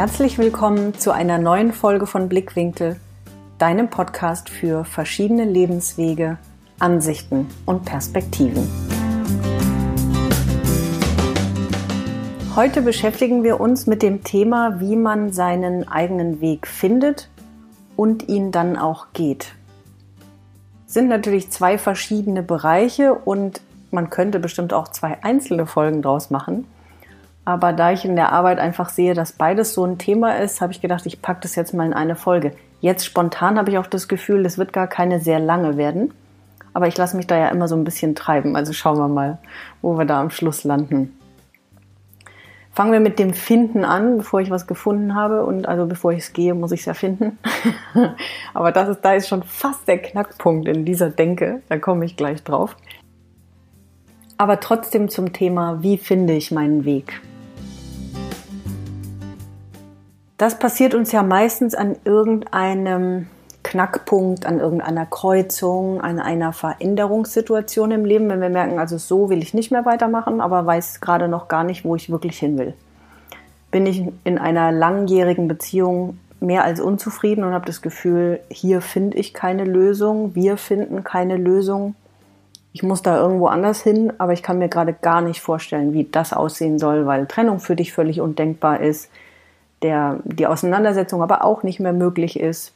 Herzlich willkommen zu einer neuen Folge von Blickwinkel, deinem Podcast für verschiedene Lebenswege, Ansichten und Perspektiven. Heute beschäftigen wir uns mit dem Thema, wie man seinen eigenen Weg findet und ihn dann auch geht. Es sind natürlich zwei verschiedene Bereiche und man könnte bestimmt auch zwei einzelne Folgen draus machen. Aber da ich in der Arbeit einfach sehe, dass beides so ein Thema ist, habe ich gedacht, ich packe das jetzt mal in eine Folge. Jetzt spontan habe ich auch das Gefühl, das wird gar keine sehr lange werden. Aber ich lasse mich da ja immer so ein bisschen treiben. Also schauen wir mal, wo wir da am Schluss landen. Fangen wir mit dem Finden an, bevor ich was gefunden habe. Und also bevor ich es gehe, muss ich es ja finden. Aber das ist, da ist schon fast der Knackpunkt in dieser Denke. Da komme ich gleich drauf. Aber trotzdem zum Thema, wie finde ich meinen Weg? Das passiert uns ja meistens an irgendeinem Knackpunkt, an irgendeiner Kreuzung, an einer Veränderungssituation im Leben, wenn wir merken, also so will ich nicht mehr weitermachen, aber weiß gerade noch gar nicht, wo ich wirklich hin will. Bin ich in einer langjährigen Beziehung mehr als unzufrieden und habe das Gefühl, hier finde ich keine Lösung, wir finden keine Lösung. Ich muss da irgendwo anders hin, aber ich kann mir gerade gar nicht vorstellen, wie das aussehen soll, weil Trennung für dich völlig undenkbar ist, der die Auseinandersetzung aber auch nicht mehr möglich ist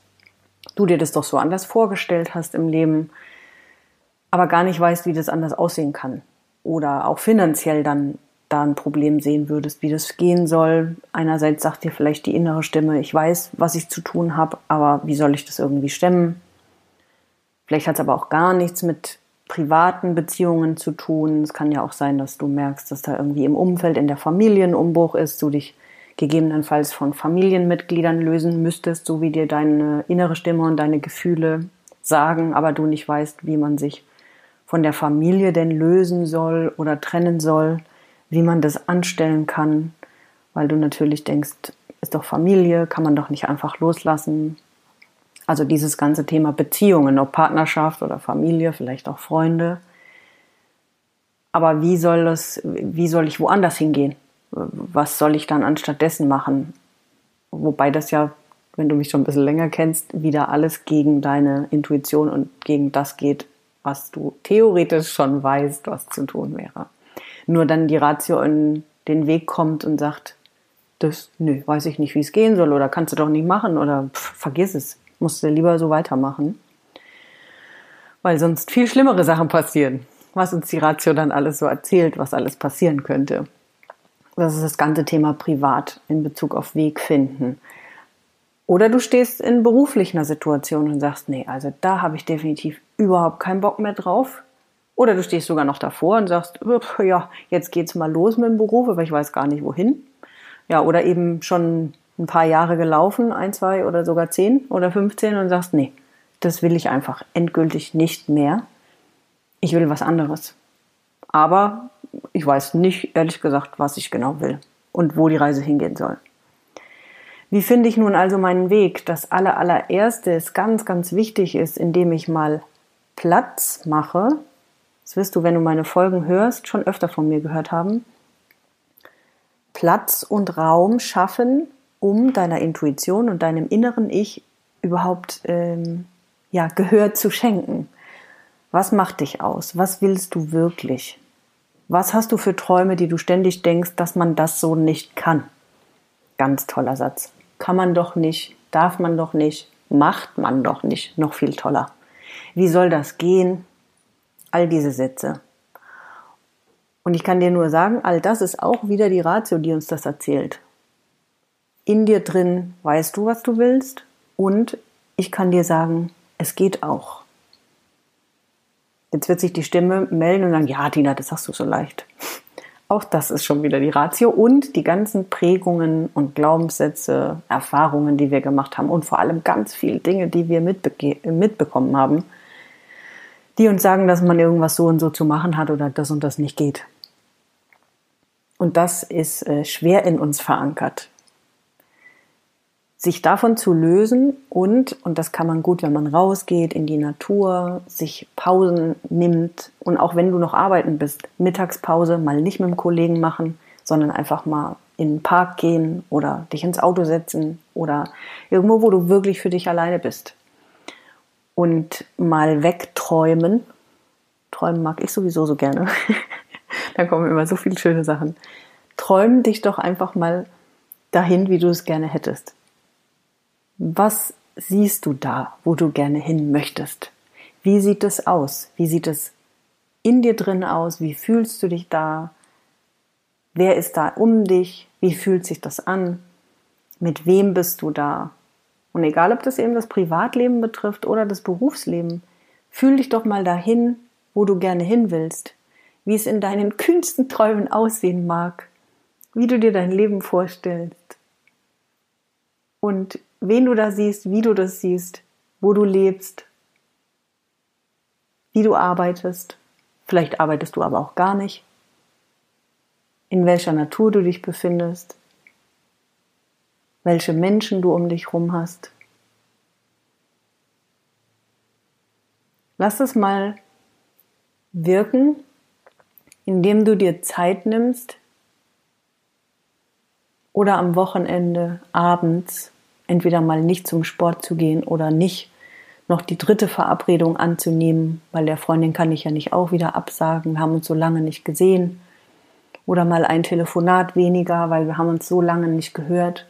du dir das doch so anders vorgestellt hast im Leben, aber gar nicht weißt, wie das anders aussehen kann. Oder auch finanziell dann da ein Problem sehen würdest, wie das gehen soll. Einerseits sagt dir vielleicht die innere Stimme, ich weiß, was ich zu tun habe, aber wie soll ich das irgendwie stemmen? Vielleicht hat es aber auch gar nichts mit privaten Beziehungen zu tun. Es kann ja auch sein, dass du merkst, dass da irgendwie im Umfeld, in der Familie ein Umbruch ist, du dich gegebenenfalls von Familienmitgliedern lösen müsstest, so wie dir deine innere Stimme und deine Gefühle sagen, aber du nicht weißt, wie man sich von der Familie denn lösen soll oder trennen soll, wie man das anstellen kann, weil du natürlich denkst, ist doch Familie, kann man doch nicht einfach loslassen. Also dieses ganze Thema Beziehungen, ob Partnerschaft oder Familie, vielleicht auch Freunde. Aber wie soll das, wie soll ich woanders hingehen? Was soll ich dann anstattdessen machen? Wobei das ja, wenn du mich schon ein bisschen länger kennst, wieder alles gegen deine Intuition und gegen das geht, was du theoretisch schon weißt, was zu tun wäre. Nur dann die Ratio in den Weg kommt und sagt, das, nö, weiß ich nicht, wie es gehen soll oder kannst du doch nicht machen oder pff, vergiss es, musst du lieber so weitermachen. Weil sonst viel schlimmere Sachen passieren, was uns die Ratio dann alles so erzählt, was alles passieren könnte. Das ist das ganze Thema privat in Bezug auf Weg finden. Oder du stehst in beruflicher Situation und sagst, nee, also da habe ich definitiv überhaupt keinen Bock mehr drauf. Oder du stehst sogar noch davor und sagst, ja, jetzt geht's mal los mit dem Beruf, aber ich weiß gar nicht wohin. Ja, oder eben schon ein paar Jahre gelaufen, ein, zwei oder sogar zehn oder 15 und sagst, nee, das will ich einfach endgültig nicht mehr. Ich will was anderes. Aber ich weiß nicht, ehrlich gesagt, was ich genau will und wo die Reise hingehen soll. Wie finde ich nun also meinen Weg? Das aller, allererste ist ganz, ganz wichtig ist, indem ich mal Platz mache. Das wirst du, wenn du meine Folgen hörst, schon öfter von mir gehört haben. Platz und Raum schaffen, um deiner Intuition und deinem inneren Ich überhaupt ähm, ja, Gehör zu schenken. Was macht dich aus? Was willst du wirklich? Was hast du für Träume, die du ständig denkst, dass man das so nicht kann? Ganz toller Satz. Kann man doch nicht, darf man doch nicht, macht man doch nicht. Noch viel toller. Wie soll das gehen? All diese Sätze. Und ich kann dir nur sagen, all das ist auch wieder die Ratio, die uns das erzählt. In dir drin weißt du, was du willst und ich kann dir sagen, es geht auch. Jetzt wird sich die Stimme melden und sagen, ja, Tina, das sagst du so leicht. Auch das ist schon wieder die Ratio und die ganzen Prägungen und Glaubenssätze, Erfahrungen, die wir gemacht haben und vor allem ganz viele Dinge, die wir mitbekommen haben, die uns sagen, dass man irgendwas so und so zu machen hat oder das und das nicht geht. Und das ist äh, schwer in uns verankert sich davon zu lösen und, und das kann man gut, wenn man rausgeht in die Natur, sich Pausen nimmt und auch wenn du noch arbeiten bist, Mittagspause mal nicht mit dem Kollegen machen, sondern einfach mal in den Park gehen oder dich ins Auto setzen oder irgendwo, wo du wirklich für dich alleine bist. Und mal wegträumen. Träumen mag ich sowieso so gerne. da kommen immer so viele schöne Sachen. Träum dich doch einfach mal dahin, wie du es gerne hättest. Was siehst du da, wo du gerne hin möchtest? Wie sieht es aus? Wie sieht es in dir drin aus? Wie fühlst du dich da? Wer ist da um dich? Wie fühlt sich das an? Mit wem bist du da? Und egal, ob das eben das Privatleben betrifft oder das Berufsleben, fühl dich doch mal dahin, wo du gerne hin willst, wie es in deinen kühnsten Träumen aussehen mag, wie du dir dein Leben vorstellst und wen du da siehst, wie du das siehst, wo du lebst, wie du arbeitest. Vielleicht arbeitest du aber auch gar nicht in welcher Natur du dich befindest, welche Menschen du um dich herum hast. Lass es mal wirken, indem du dir Zeit nimmst oder am Wochenende abends entweder mal nicht zum Sport zu gehen oder nicht noch die dritte Verabredung anzunehmen, weil der Freundin kann ich ja nicht auch wieder absagen, wir haben uns so lange nicht gesehen oder mal ein Telefonat weniger, weil wir haben uns so lange nicht gehört.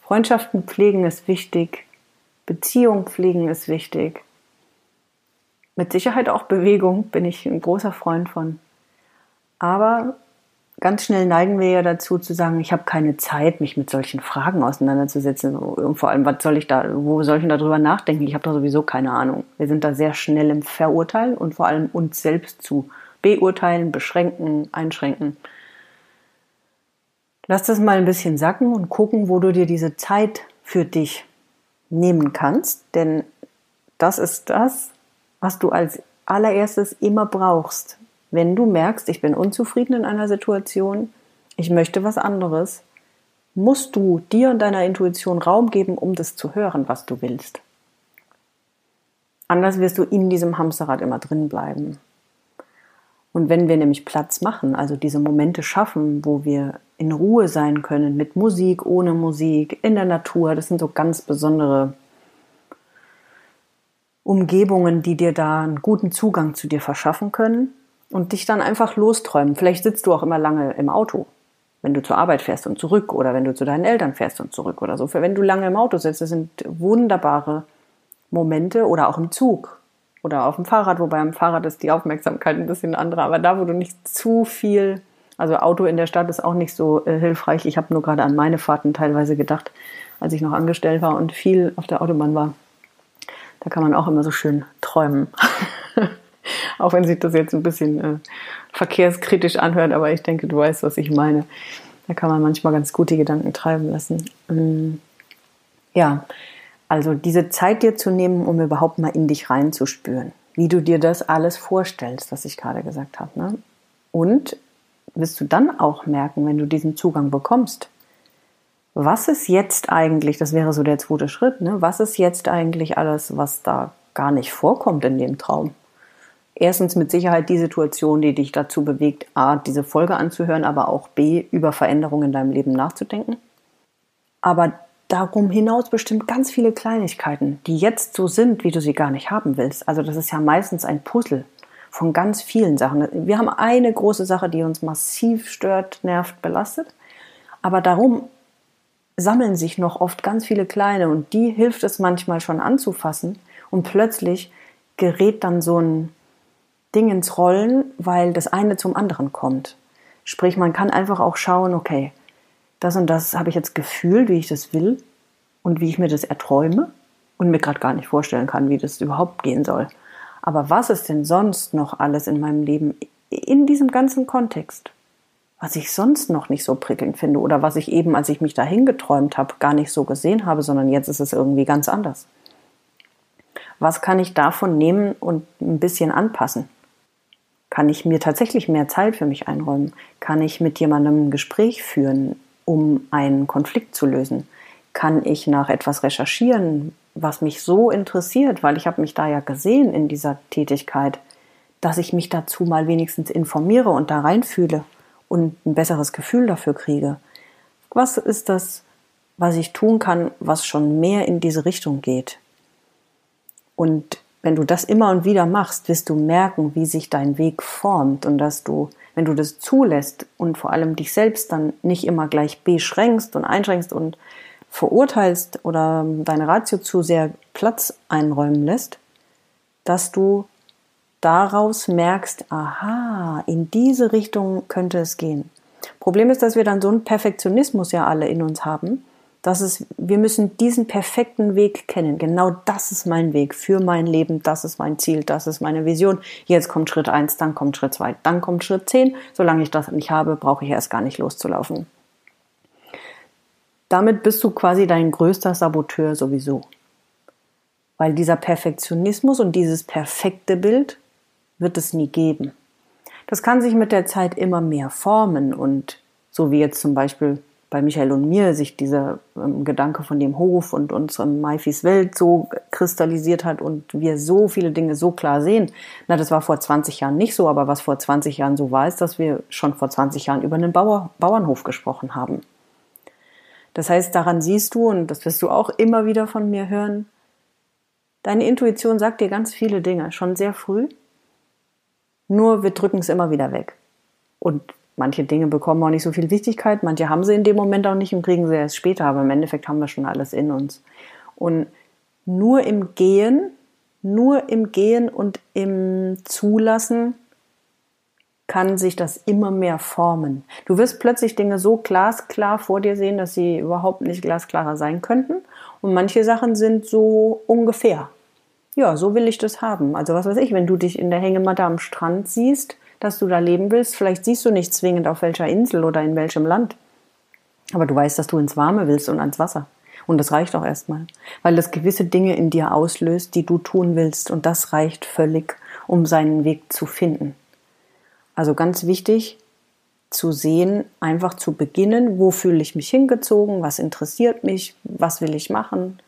Freundschaften pflegen ist wichtig, Beziehung pflegen ist wichtig. Mit Sicherheit auch Bewegung bin ich ein großer Freund von. Aber ganz schnell neigen wir ja dazu zu sagen, ich habe keine Zeit, mich mit solchen Fragen auseinanderzusetzen. Und vor allem, was soll ich da, wo soll ich denn darüber nachdenken? Ich habe da sowieso keine Ahnung. Wir sind da sehr schnell im Verurteilen und vor allem uns selbst zu beurteilen, beschränken, einschränken. Lass das mal ein bisschen sacken und gucken, wo du dir diese Zeit für dich nehmen kannst, denn das ist das, was du als allererstes immer brauchst. Wenn du merkst, ich bin unzufrieden in einer Situation, ich möchte was anderes, musst du dir und deiner Intuition Raum geben, um das zu hören, was du willst. Anders wirst du in diesem Hamsterrad immer drin bleiben. Und wenn wir nämlich Platz machen, also diese Momente schaffen, wo wir in Ruhe sein können, mit Musik, ohne Musik, in der Natur, das sind so ganz besondere Umgebungen, die dir da einen guten Zugang zu dir verschaffen können und dich dann einfach losträumen. Vielleicht sitzt du auch immer lange im Auto, wenn du zur Arbeit fährst und zurück oder wenn du zu deinen Eltern fährst und zurück oder so. Für wenn du lange im Auto sitzt, das sind wunderbare Momente oder auch im Zug oder auf dem Fahrrad, wobei am Fahrrad ist die Aufmerksamkeit ein bisschen andere, aber da, wo du nicht zu viel, also Auto in der Stadt ist auch nicht so äh, hilfreich. Ich habe nur gerade an meine Fahrten teilweise gedacht, als ich noch angestellt war und viel auf der Autobahn war. Da kann man auch immer so schön träumen. auch wenn sich das jetzt ein bisschen äh, verkehrskritisch anhört, aber ich denke, du weißt, was ich meine. Da kann man manchmal ganz gut die Gedanken treiben lassen. Ähm, ja, also diese Zeit dir zu nehmen, um überhaupt mal in dich reinzuspüren, wie du dir das alles vorstellst, was ich gerade gesagt habe. Ne? Und wirst du dann auch merken, wenn du diesen Zugang bekommst, was ist jetzt eigentlich, das wäre so der zweite Schritt, ne? was ist jetzt eigentlich alles, was da gar nicht vorkommt in dem Traum? Erstens mit Sicherheit die Situation, die dich dazu bewegt, A, diese Folge anzuhören, aber auch B, über Veränderungen in deinem Leben nachzudenken. Aber darum hinaus bestimmt ganz viele Kleinigkeiten, die jetzt so sind, wie du sie gar nicht haben willst. Also das ist ja meistens ein Puzzle von ganz vielen Sachen. Wir haben eine große Sache, die uns massiv stört, nervt, belastet. Aber darum sammeln sich noch oft ganz viele kleine und die hilft es manchmal schon anzufassen und plötzlich gerät dann so ein Ding ins Rollen, weil das eine zum anderen kommt. Sprich, man kann einfach auch schauen, okay, das und das habe ich jetzt gefühlt, wie ich das will und wie ich mir das erträume und mir gerade gar nicht vorstellen kann, wie das überhaupt gehen soll. Aber was ist denn sonst noch alles in meinem Leben in diesem ganzen Kontext? Was ich sonst noch nicht so prickelnd finde oder was ich eben, als ich mich dahin geträumt habe, gar nicht so gesehen habe, sondern jetzt ist es irgendwie ganz anders. Was kann ich davon nehmen und ein bisschen anpassen? Kann ich mir tatsächlich mehr Zeit für mich einräumen? Kann ich mit jemandem ein Gespräch führen? um einen Konflikt zu lösen? Kann ich nach etwas recherchieren, was mich so interessiert, weil ich habe mich da ja gesehen in dieser Tätigkeit, dass ich mich dazu mal wenigstens informiere und da reinfühle und ein besseres Gefühl dafür kriege? Was ist das, was ich tun kann, was schon mehr in diese Richtung geht? Und wenn du das immer und wieder machst, wirst du merken, wie sich dein Weg formt und dass du, wenn du das zulässt und vor allem dich selbst dann nicht immer gleich beschränkst und einschränkst und verurteilst oder deine Ratio zu sehr Platz einräumen lässt, dass du daraus merkst, aha, in diese Richtung könnte es gehen. Problem ist, dass wir dann so einen Perfektionismus ja alle in uns haben, dass es, wir müssen diesen perfekten Weg kennen. Genau das ist mein Weg für mein Leben, das ist mein Ziel, das ist meine Vision. Jetzt kommt Schritt eins, dann kommt Schritt zwei, dann kommt Schritt zehn. Solange ich das nicht habe, brauche ich erst gar nicht loszulaufen. Damit bist du quasi dein größter Saboteur sowieso. Weil dieser Perfektionismus und dieses perfekte Bild wird es nie geben. Das kann sich mit der Zeit immer mehr formen und so wie jetzt zum Beispiel bei Michael und mir sich dieser ähm, Gedanke von dem Hof und unserem Maifis Welt so kristallisiert hat und wir so viele Dinge so klar sehen. Na, das war vor 20 Jahren nicht so, aber was vor 20 Jahren so war, ist, dass wir schon vor 20 Jahren über einen Bauer, Bauernhof gesprochen haben. Das heißt, daran siehst du, und das wirst du auch immer wieder von mir hören, deine Intuition sagt dir ganz viele Dinge, schon sehr früh. Nur wir drücken es immer wieder weg. Und Manche Dinge bekommen auch nicht so viel Wichtigkeit, manche haben sie in dem Moment auch nicht und kriegen sie erst später, aber im Endeffekt haben wir schon alles in uns. Und nur im Gehen, nur im Gehen und im Zulassen kann sich das immer mehr formen. Du wirst plötzlich Dinge so glasklar vor dir sehen, dass sie überhaupt nicht glasklarer sein könnten. Und manche Sachen sind so ungefähr. Ja, so will ich das haben. Also was weiß ich, wenn du dich in der Hängematte am Strand siehst, dass du da leben willst. Vielleicht siehst du nicht zwingend auf welcher Insel oder in welchem Land. Aber du weißt, dass du ins Warme willst und ans Wasser. Und das reicht auch erstmal, weil das gewisse Dinge in dir auslöst, die du tun willst. Und das reicht völlig, um seinen Weg zu finden. Also ganz wichtig zu sehen, einfach zu beginnen, wo fühle ich mich hingezogen, was interessiert mich, was will ich machen,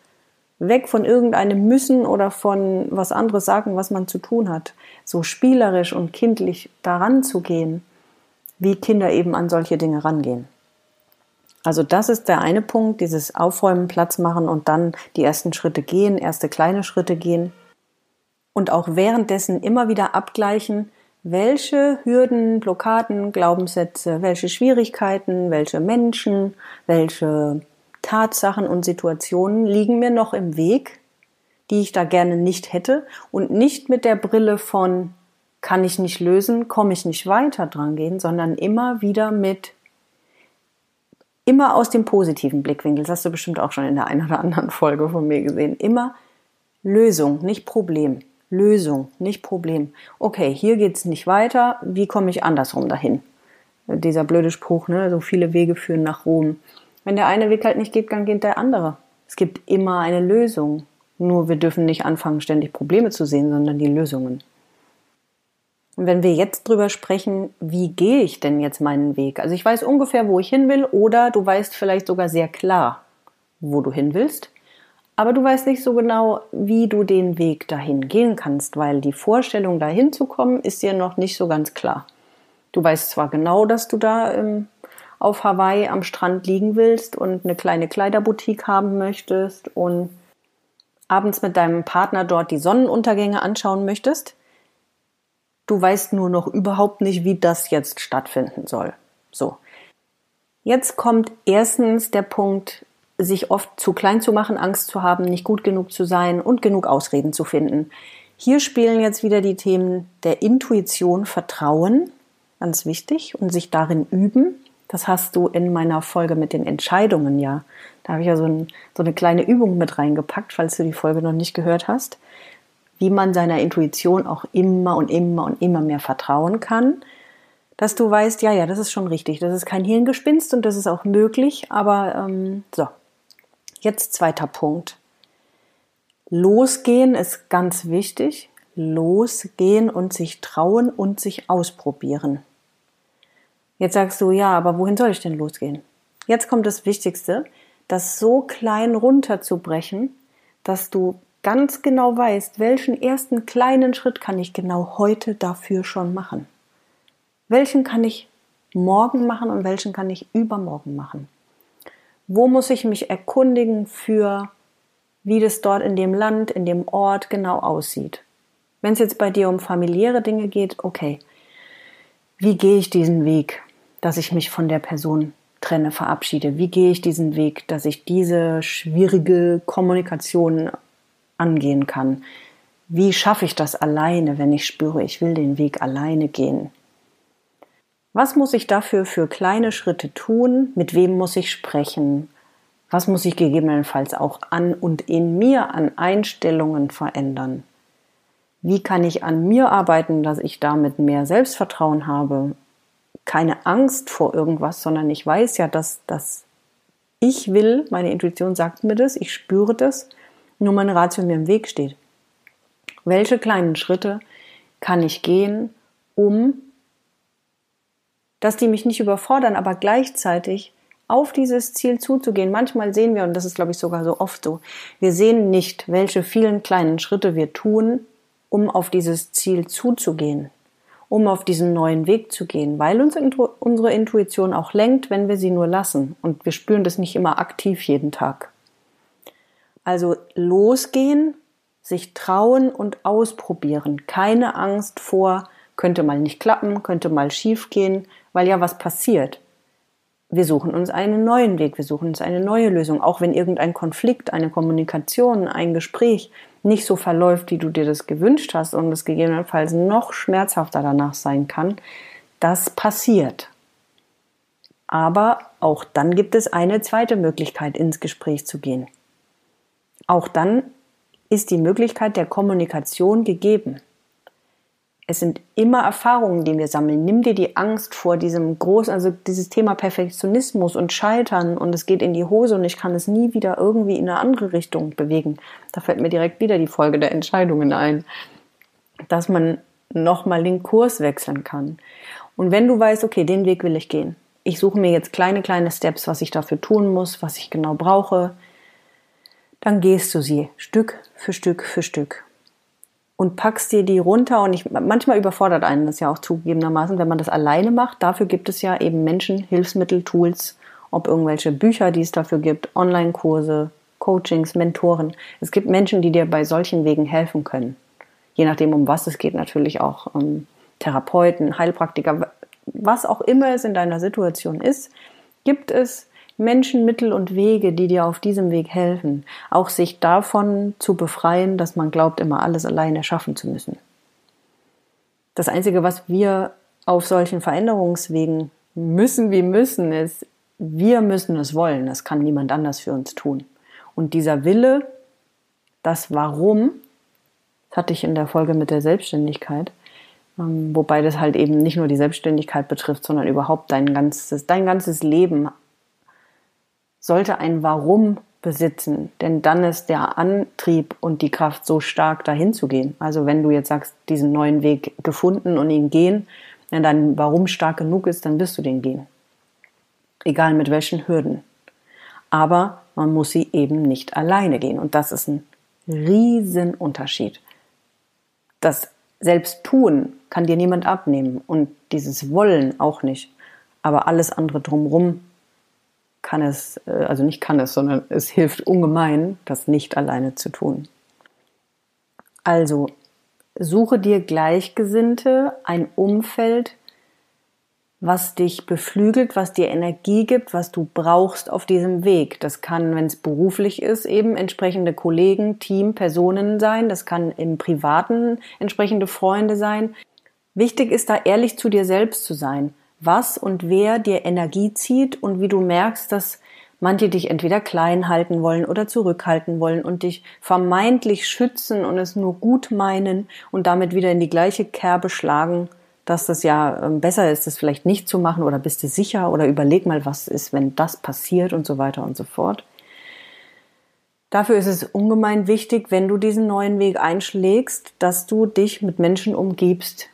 weg von irgendeinem Müssen oder von was anderes sagen, was man zu tun hat. So spielerisch und kindlich daran zu gehen, wie Kinder eben an solche Dinge rangehen. Also das ist der eine Punkt, dieses Aufräumen, Platz machen und dann die ersten Schritte gehen, erste kleine Schritte gehen. Und auch währenddessen immer wieder abgleichen, welche Hürden, Blockaden, Glaubenssätze, welche Schwierigkeiten, welche Menschen, welche Tatsachen und Situationen liegen mir noch im Weg, die ich da gerne nicht hätte und nicht mit der Brille von kann ich nicht lösen, komme ich nicht weiter dran gehen, sondern immer wieder mit immer aus dem positiven Blickwinkel. Das hast du bestimmt auch schon in der einen oder anderen Folge von mir gesehen. Immer Lösung, nicht Problem. Lösung, nicht Problem. Okay, hier geht's nicht weiter. Wie komme ich andersrum dahin? Dieser blöde Spruch, ne? So viele Wege führen nach Rom. Wenn der eine Weg halt nicht geht, dann geht der andere. Es gibt immer eine Lösung. Nur wir dürfen nicht anfangen, ständig Probleme zu sehen, sondern die Lösungen. Und wenn wir jetzt drüber sprechen, wie gehe ich denn jetzt meinen Weg? Also ich weiß ungefähr, wo ich hin will, oder du weißt vielleicht sogar sehr klar, wo du hin willst, aber du weißt nicht so genau, wie du den Weg dahin gehen kannst, weil die Vorstellung, dahin zu kommen, ist dir noch nicht so ganz klar. Du weißt zwar genau, dass du da ähm, auf Hawaii am Strand liegen willst und eine kleine Kleiderboutique haben möchtest und abends mit deinem Partner dort die Sonnenuntergänge anschauen möchtest. Du weißt nur noch überhaupt nicht, wie das jetzt stattfinden soll. So. Jetzt kommt erstens der Punkt, sich oft zu klein zu machen, Angst zu haben, nicht gut genug zu sein und genug Ausreden zu finden. Hier spielen jetzt wieder die Themen der Intuition, Vertrauen, ganz wichtig, und sich darin üben. Das hast du in meiner Folge mit den Entscheidungen ja. Da habe ich ja so, ein, so eine kleine Übung mit reingepackt, falls du die Folge noch nicht gehört hast, wie man seiner Intuition auch immer und immer und immer mehr vertrauen kann. Dass du weißt, ja, ja, das ist schon richtig. Das ist kein Hirngespinst und das ist auch möglich. Aber ähm, so, jetzt zweiter Punkt. Losgehen ist ganz wichtig. Losgehen und sich trauen und sich ausprobieren. Jetzt sagst du, ja, aber wohin soll ich denn losgehen? Jetzt kommt das Wichtigste, das so klein runterzubrechen, dass du ganz genau weißt, welchen ersten kleinen Schritt kann ich genau heute dafür schon machen. Welchen kann ich morgen machen und welchen kann ich übermorgen machen. Wo muss ich mich erkundigen für, wie das dort in dem Land, in dem Ort genau aussieht? Wenn es jetzt bei dir um familiäre Dinge geht, okay, wie gehe ich diesen Weg, dass ich mich von der Person trenne, verabschiede? Wie gehe ich diesen Weg, dass ich diese schwierige Kommunikation angehen kann? Wie schaffe ich das alleine, wenn ich spüre, ich will den Weg alleine gehen? Was muss ich dafür für kleine Schritte tun? Mit wem muss ich sprechen? Was muss ich gegebenenfalls auch an und in mir an Einstellungen verändern? Wie kann ich an mir arbeiten, dass ich damit mehr Selbstvertrauen habe? Keine Angst vor irgendwas, sondern ich weiß ja, dass, dass ich will, meine Intuition sagt mir das, ich spüre das, nur meine Ratio mir im Weg steht. Welche kleinen Schritte kann ich gehen, um, dass die mich nicht überfordern, aber gleichzeitig auf dieses Ziel zuzugehen. Manchmal sehen wir, und das ist, glaube ich, sogar so oft so, wir sehen nicht, welche vielen kleinen Schritte wir tun, um auf dieses Ziel zuzugehen, um auf diesen neuen Weg zu gehen, weil uns unsere Intuition auch lenkt, wenn wir sie nur lassen. Und wir spüren das nicht immer aktiv jeden Tag. Also losgehen, sich trauen und ausprobieren. Keine Angst vor, könnte mal nicht klappen, könnte mal schief gehen, weil ja was passiert. Wir suchen uns einen neuen Weg, wir suchen uns eine neue Lösung, auch wenn irgendein Konflikt, eine Kommunikation, ein Gespräch nicht so verläuft, wie du dir das gewünscht hast und es gegebenenfalls noch schmerzhafter danach sein kann, das passiert. Aber auch dann gibt es eine zweite Möglichkeit, ins Gespräch zu gehen. Auch dann ist die Möglichkeit der Kommunikation gegeben. Es sind immer Erfahrungen, die wir sammeln. Nimm dir die Angst vor diesem großen, also dieses Thema Perfektionismus und Scheitern und es geht in die Hose und ich kann es nie wieder irgendwie in eine andere Richtung bewegen. Da fällt mir direkt wieder die Folge der Entscheidungen ein, dass man nochmal den Kurs wechseln kann. Und wenn du weißt, okay, den Weg will ich gehen. Ich suche mir jetzt kleine, kleine Steps, was ich dafür tun muss, was ich genau brauche dann gehst du sie Stück für Stück für Stück und packst dir die runter und ich, manchmal überfordert einen das ja auch zugegebenermaßen, wenn man das alleine macht. Dafür gibt es ja eben Menschen, Hilfsmittel, Tools, ob irgendwelche Bücher, die es dafür gibt, Online-Kurse, Coachings, Mentoren. Es gibt Menschen, die dir bei solchen Wegen helfen können. Je nachdem, um was es geht, natürlich auch um Therapeuten, Heilpraktiker, was auch immer es in deiner Situation ist, gibt es Menschen, Mittel und Wege, die dir auf diesem Weg helfen, auch sich davon zu befreien, dass man glaubt, immer alles alleine schaffen zu müssen. Das Einzige, was wir auf solchen Veränderungswegen müssen, wie müssen, ist, wir müssen es wollen. Das kann niemand anders für uns tun. Und dieser Wille, das Warum, das hatte ich in der Folge mit der Selbstständigkeit, ähm, wobei das halt eben nicht nur die Selbstständigkeit betrifft, sondern überhaupt dein ganzes, dein ganzes Leben sollte ein Warum besitzen, denn dann ist der Antrieb und die Kraft so stark, dahin zu gehen. Also wenn du jetzt sagst, diesen neuen Weg gefunden und ihn gehen, wenn dein Warum stark genug ist, dann wirst du den gehen. Egal mit welchen Hürden. Aber man muss sie eben nicht alleine gehen. Und das ist ein Riesenunterschied. Das Selbsttun kann dir niemand abnehmen und dieses Wollen auch nicht. Aber alles andere drumherum kann es, äh, also nicht kann es, sondern es hilft ungemein, das nicht alleine zu tun. Also suche dir Gleichgesinnte, ein Umfeld, was dich beflügelt, was dir Energie gibt, was du brauchst auf diesem Weg. Das kann, wenn es beruflich ist, eben entsprechende Kollegen, Team, Personen sein. Das kann im Privaten entsprechende Freunde sein. Wichtig ist da ehrlich zu dir selbst zu sein was und wer dir Energie zieht und wie du merkst, dass manche dich entweder klein halten wollen oder zurückhalten wollen und dich vermeintlich schützen und es nur gut meinen und damit wieder in die gleiche Kerbe schlagen, dass das ja ähm, besser ist, das vielleicht nicht zu machen oder bist du sicher oder überleg mal, was ist, wenn das passiert und so weiter und so fort. Dafür ist es ungemein wichtig, wenn du diesen neuen Weg einschlägst, dass du dich mit Menschen umgibst,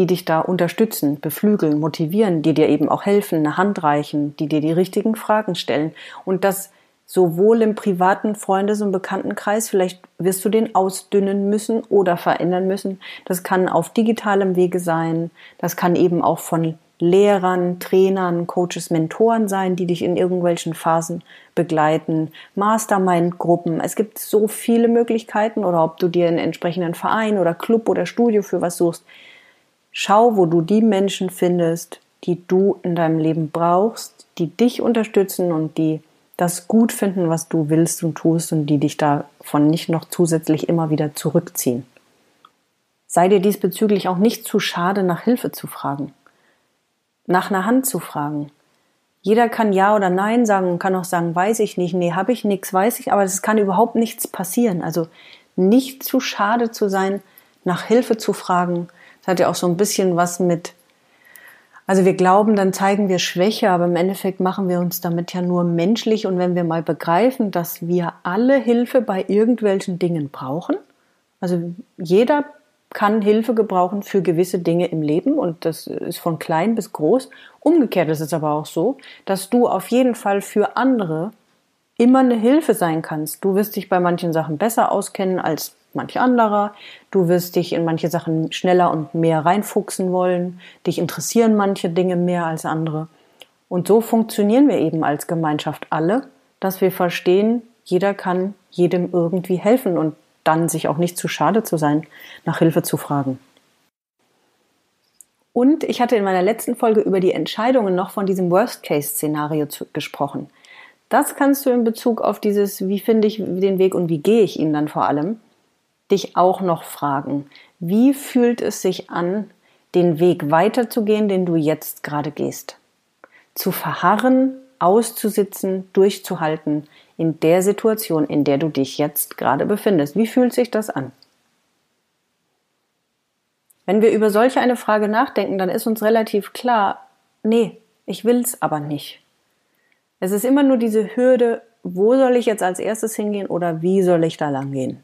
die dich da unterstützen, beflügeln, motivieren, die dir eben auch helfen, eine Hand reichen, die dir die richtigen Fragen stellen. Und das sowohl im privaten Freundes- und Bekanntenkreis, vielleicht wirst du den ausdünnen müssen oder verändern müssen. Das kann auf digitalem Wege sein. Das kann eben auch von Lehrern, Trainern, Coaches, Mentoren sein, die dich in irgendwelchen Phasen begleiten, Mastermind-Gruppen. Es gibt so viele Möglichkeiten oder ob du dir einen entsprechenden Verein oder Club oder Studio für was suchst. Schau, wo du die Menschen findest, die du in deinem Leben brauchst, die dich unterstützen und die das gut finden, was du willst und tust und die dich davon nicht noch zusätzlich immer wieder zurückziehen. Sei dir diesbezüglich auch nicht zu schade, nach Hilfe zu fragen, nach einer Hand zu fragen. Jeder kann Ja oder Nein sagen und kann auch sagen, weiß ich nicht, nee, habe ich nichts, weiß ich, aber es kann überhaupt nichts passieren. Also nicht zu schade zu sein, nach Hilfe zu fragen. Hat ja auch so ein bisschen was mit, also wir glauben, dann zeigen wir Schwäche, aber im Endeffekt machen wir uns damit ja nur menschlich. Und wenn wir mal begreifen, dass wir alle Hilfe bei irgendwelchen Dingen brauchen, also jeder kann Hilfe gebrauchen für gewisse Dinge im Leben und das ist von klein bis groß. Umgekehrt ist es aber auch so, dass du auf jeden Fall für andere immer eine Hilfe sein kannst. Du wirst dich bei manchen Sachen besser auskennen als manch anderer. Du wirst dich in manche Sachen schneller und mehr reinfuchsen wollen. Dich interessieren manche Dinge mehr als andere. Und so funktionieren wir eben als Gemeinschaft alle, dass wir verstehen, jeder kann jedem irgendwie helfen und dann sich auch nicht zu schade zu sein, nach Hilfe zu fragen. Und ich hatte in meiner letzten Folge über die Entscheidungen noch von diesem Worst-Case-Szenario gesprochen. Das kannst du in Bezug auf dieses, wie finde ich den Weg und wie gehe ich ihn dann vor allem, dich auch noch fragen. Wie fühlt es sich an, den Weg weiterzugehen, den du jetzt gerade gehst? Zu verharren, auszusitzen, durchzuhalten, in der Situation, in der du dich jetzt gerade befindest. Wie fühlt sich das an? Wenn wir über solche eine Frage nachdenken, dann ist uns relativ klar, nee, ich will's aber nicht. Es ist immer nur diese Hürde, wo soll ich jetzt als erstes hingehen oder wie soll ich da lang gehen?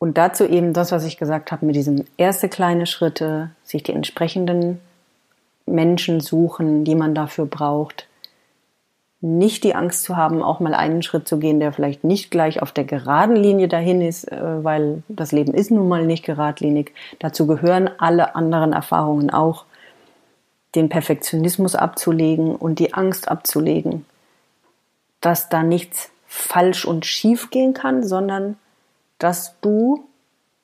Und dazu eben das, was ich gesagt habe, mit diesem erste kleine Schritte, sich die entsprechenden Menschen suchen, die man dafür braucht, nicht die Angst zu haben, auch mal einen Schritt zu gehen, der vielleicht nicht gleich auf der geraden Linie dahin ist, äh, weil das Leben ist nun mal nicht geradlinig. Dazu gehören alle anderen Erfahrungen auch, den Perfektionismus abzulegen und die Angst abzulegen, dass da nichts falsch und schief gehen kann, sondern dass du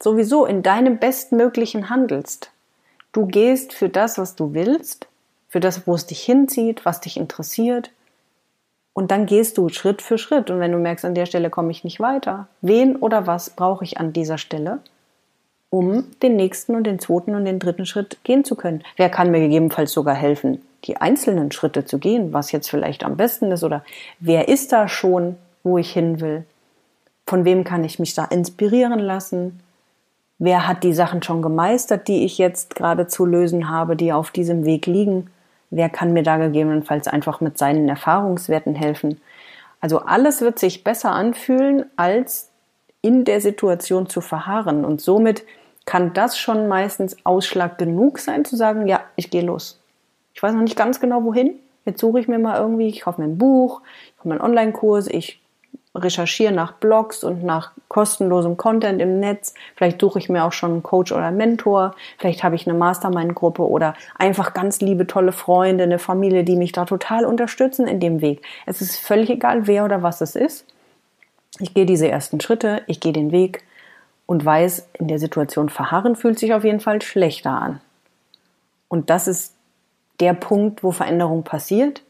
sowieso in deinem Bestmöglichen handelst. Du gehst für das, was du willst, für das, wo es dich hinzieht, was dich interessiert und dann gehst du Schritt für Schritt. Und wenn du merkst, an der Stelle komme ich nicht weiter, wen oder was brauche ich an dieser Stelle, um den nächsten und den zweiten und den dritten Schritt gehen zu können? Wer kann mir gegebenenfalls sogar helfen, die einzelnen Schritte zu gehen, was jetzt vielleicht am besten ist? Oder wer ist da schon, wo ich hin will? Von wem kann ich mich da inspirieren lassen? Wer hat die Sachen schon gemeistert, die ich jetzt gerade zu lösen habe, die auf diesem Weg liegen? Wer kann mir da gegebenenfalls einfach mit seinen Erfahrungswerten helfen? Also alles wird sich besser anfühlen, als in der Situation zu verharren. Und somit kann das schon meistens Ausschlag genug sein, zu sagen, ja, ich gehe los. Ich weiß noch nicht ganz genau wohin. Jetzt suche ich mir mal irgendwie, ich kaufe mir ein Buch, ich kaufe mir einen Online-Kurs, ich recherchiere nach Blogs und nach kostenlosem Content im Netz. Vielleicht suche ich mir auch schon einen Coach oder einen Mentor. Vielleicht habe ich eine Mastermind-Gruppe oder einfach ganz liebe, tolle Freunde, eine Familie, die mich da total unterstützen in dem Weg. Es ist völlig egal, wer oder was es ist. Ich gehe diese ersten Schritte, ich gehe den Weg und weiß, in der Situation verharren fühlt sich auf jeden Fall schlechter an. Und das ist der Punkt, wo Veränderung passiert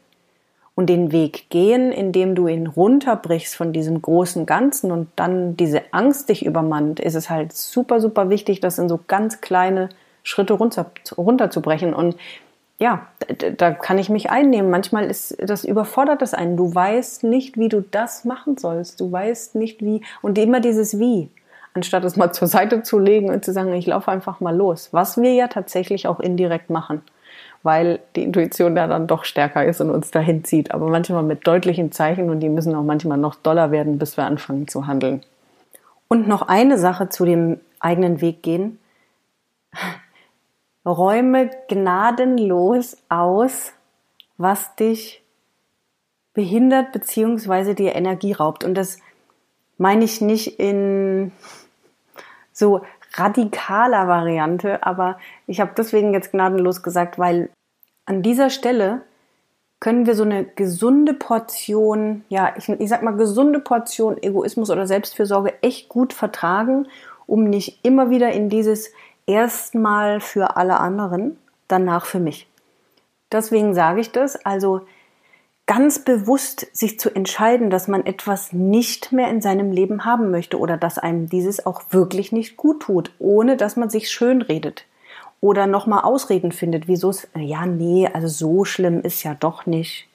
und den Weg gehen, indem du ihn runterbrichst von diesem großen Ganzen und dann diese Angst dich übermannt, ist es halt super, super wichtig, das in so ganz kleine Schritte runter, runterzubrechen. Und ja, da, da kann ich mich einnehmen. Manchmal ist das überfordert das einen. Du weißt nicht, wie du das machen sollst. Du weißt nicht wie. Und immer dieses Wie anstatt es mal zur Seite zu legen und zu sagen, ich laufe einfach mal los. Was wir ja tatsächlich auch indirekt machen weil die Intuition da dann doch stärker ist und uns dahin zieht. Aber manchmal mit deutlichen Zeichen und die müssen auch manchmal noch doller werden, bis wir anfangen zu handeln. Und noch eine Sache zu dem eigenen Weg gehen. Räume gnadenlos aus, was dich behindert bzw. dir Energie raubt. Und das meine ich nicht in so radikaler Variante, aber ich habe deswegen jetzt gnadenlos gesagt, weil an dieser Stelle können wir so eine gesunde Portion, ja, ich, ich sag mal gesunde Portion Egoismus oder Selbstfürsorge echt gut vertragen, um nicht immer wieder in dieses erstmal für alle anderen, danach für mich. Deswegen sage ich das, also ganz bewusst sich zu entscheiden, dass man etwas nicht mehr in seinem Leben haben möchte oder dass einem dieses auch wirklich nicht gut tut, ohne dass man sich schön redet oder nochmal Ausreden findet, wieso es, ja, nee, also so schlimm ist ja doch nicht.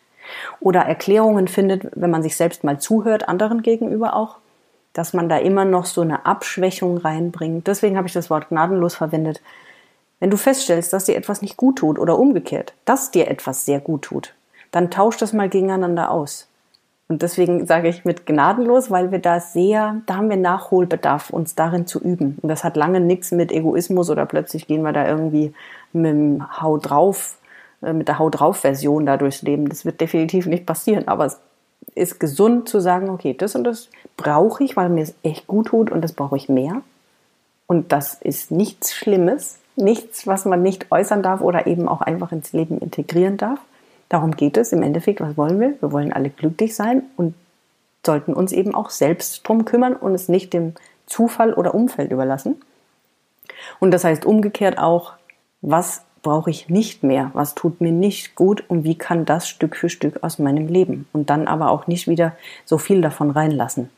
Oder Erklärungen findet, wenn man sich selbst mal zuhört, anderen gegenüber auch, dass man da immer noch so eine Abschwächung reinbringt. Deswegen habe ich das Wort gnadenlos verwendet. Wenn du feststellst, dass dir etwas nicht gut tut oder umgekehrt, dass dir etwas sehr gut tut, dann tausch das mal gegeneinander aus. Und deswegen sage ich mit gnadenlos, weil wir da sehr, da haben wir Nachholbedarf, uns darin zu üben. Und das hat lange nichts mit Egoismus oder plötzlich gehen wir da irgendwie mit dem Hau drauf, äh, mit der Hau drauf Version da durchs Leben. Das wird definitiv nicht passieren. Aber es ist gesund zu sagen, okay, das und das brauche ich, weil mir es echt gut tut und das brauche ich mehr. Und das ist nichts Schlimmes, nichts, was man nicht äußern darf oder eben auch einfach ins Leben integrieren darf. Darum geht es im Endeffekt. Was wollen wir? Wir wollen alle glücklich sein und sollten uns eben auch selbst drum kümmern und es nicht dem Zufall oder Umfeld überlassen. Und das heißt umgekehrt auch, was brauche ich nicht mehr? Was tut mir nicht gut und wie kann das Stück für Stück aus meinem Leben? Und dann aber auch nicht wieder so viel davon reinlassen.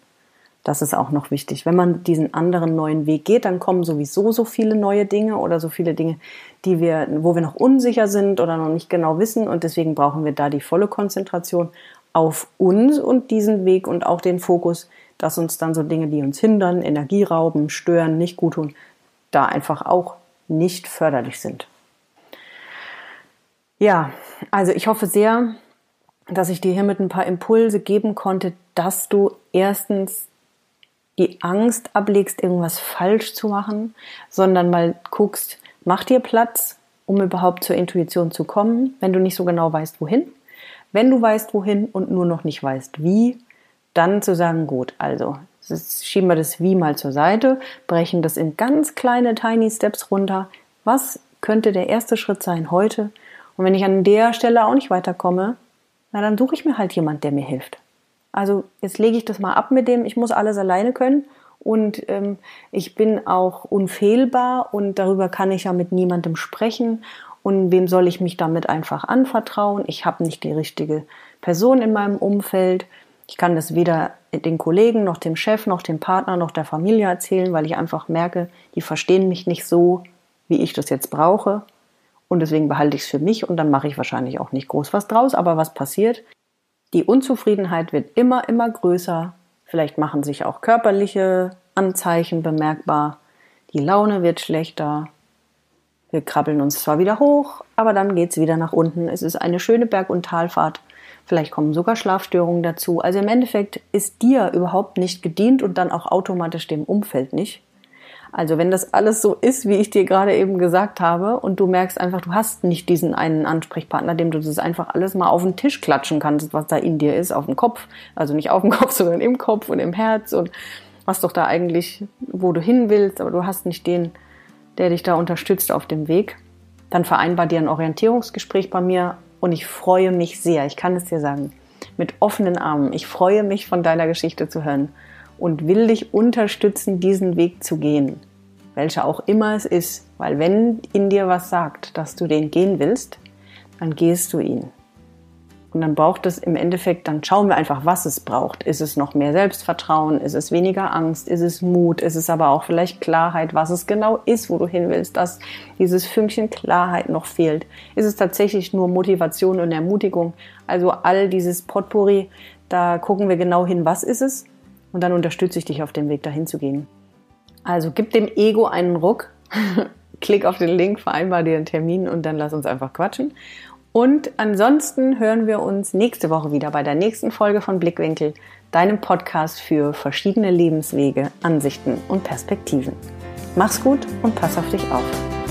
Das ist auch noch wichtig. Wenn man diesen anderen neuen Weg geht, dann kommen sowieso so viele neue Dinge oder so viele Dinge, die wir, wo wir noch unsicher sind oder noch nicht genau wissen. Und deswegen brauchen wir da die volle Konzentration auf uns und diesen Weg und auch den Fokus, dass uns dann so Dinge, die uns hindern, Energie rauben, stören, nicht gut tun, da einfach auch nicht förderlich sind. Ja, also ich hoffe sehr, dass ich dir hiermit ein paar Impulse geben konnte, dass du erstens die Angst ablegst, irgendwas falsch zu machen, sondern mal guckst, mach dir Platz, um überhaupt zur Intuition zu kommen, wenn du nicht so genau weißt, wohin. Wenn du weißt, wohin und nur noch nicht weißt, wie, dann zu sagen, gut, also schieben wir das Wie mal zur Seite, brechen das in ganz kleine Tiny Steps runter. Was könnte der erste Schritt sein heute? Und wenn ich an der Stelle auch nicht weiterkomme, na dann suche ich mir halt jemand, der mir hilft. Also jetzt lege ich das mal ab mit dem, ich muss alles alleine können und ähm, ich bin auch unfehlbar und darüber kann ich ja mit niemandem sprechen und wem soll ich mich damit einfach anvertrauen? Ich habe nicht die richtige Person in meinem Umfeld. Ich kann das weder den Kollegen noch dem Chef noch dem Partner noch der Familie erzählen, weil ich einfach merke, die verstehen mich nicht so, wie ich das jetzt brauche. Und deswegen behalte ich es für mich und dann mache ich wahrscheinlich auch nicht groß was draus. Aber was passiert? Die Unzufriedenheit wird immer, immer größer. Vielleicht machen sich auch körperliche Anzeichen bemerkbar. Die Laune wird schlechter. Wir krabbeln uns zwar wieder hoch, aber dann geht es wieder nach unten. Es ist eine schöne Berg- und Talfahrt. Vielleicht kommen sogar Schlafstörungen dazu. Also im Endeffekt ist dir überhaupt nicht gedient und dann auch automatisch dem Umfeld nicht. Also wenn das alles so ist, wie ich dir gerade eben gesagt habe, und du merkst einfach, du hast nicht diesen einen Ansprechpartner, dem du das einfach alles mal auf den Tisch klatschen kannst, was da in dir ist, auf dem Kopf. Also nicht auf dem Kopf, sondern im Kopf und im Herz und was doch da eigentlich, wo du hin willst, aber du hast nicht den, der dich da unterstützt auf dem Weg. Dann vereinbar dir ein Orientierungsgespräch bei mir und ich freue mich sehr, ich kann es dir sagen, mit offenen Armen. Ich freue mich von deiner Geschichte zu hören und will dich unterstützen, diesen Weg zu gehen, welcher auch immer es ist. Weil wenn in dir was sagt, dass du den gehen willst, dann gehst du ihn. Und dann braucht es im Endeffekt, dann schauen wir einfach, was es braucht. Ist es noch mehr Selbstvertrauen? Ist es weniger Angst? Ist es Mut? Ist es aber auch vielleicht Klarheit, was es genau ist, wo du hin willst, dass dieses Fünkchen Klarheit noch fehlt? Ist es tatsächlich nur Motivation und Ermutigung? Also all dieses Potpourri, da gucken wir genau hin, was ist es? Und dann unterstütze ich dich auf dem Weg dahin zu gehen. Also gib dem Ego einen Ruck, klick auf den Link, vereinbar dir einen Termin und dann lass uns einfach quatschen. Und ansonsten hören wir uns nächste Woche wieder bei der nächsten Folge von Blickwinkel, deinem Podcast für verschiedene Lebenswege, Ansichten und Perspektiven. Mach's gut und pass auf dich auf.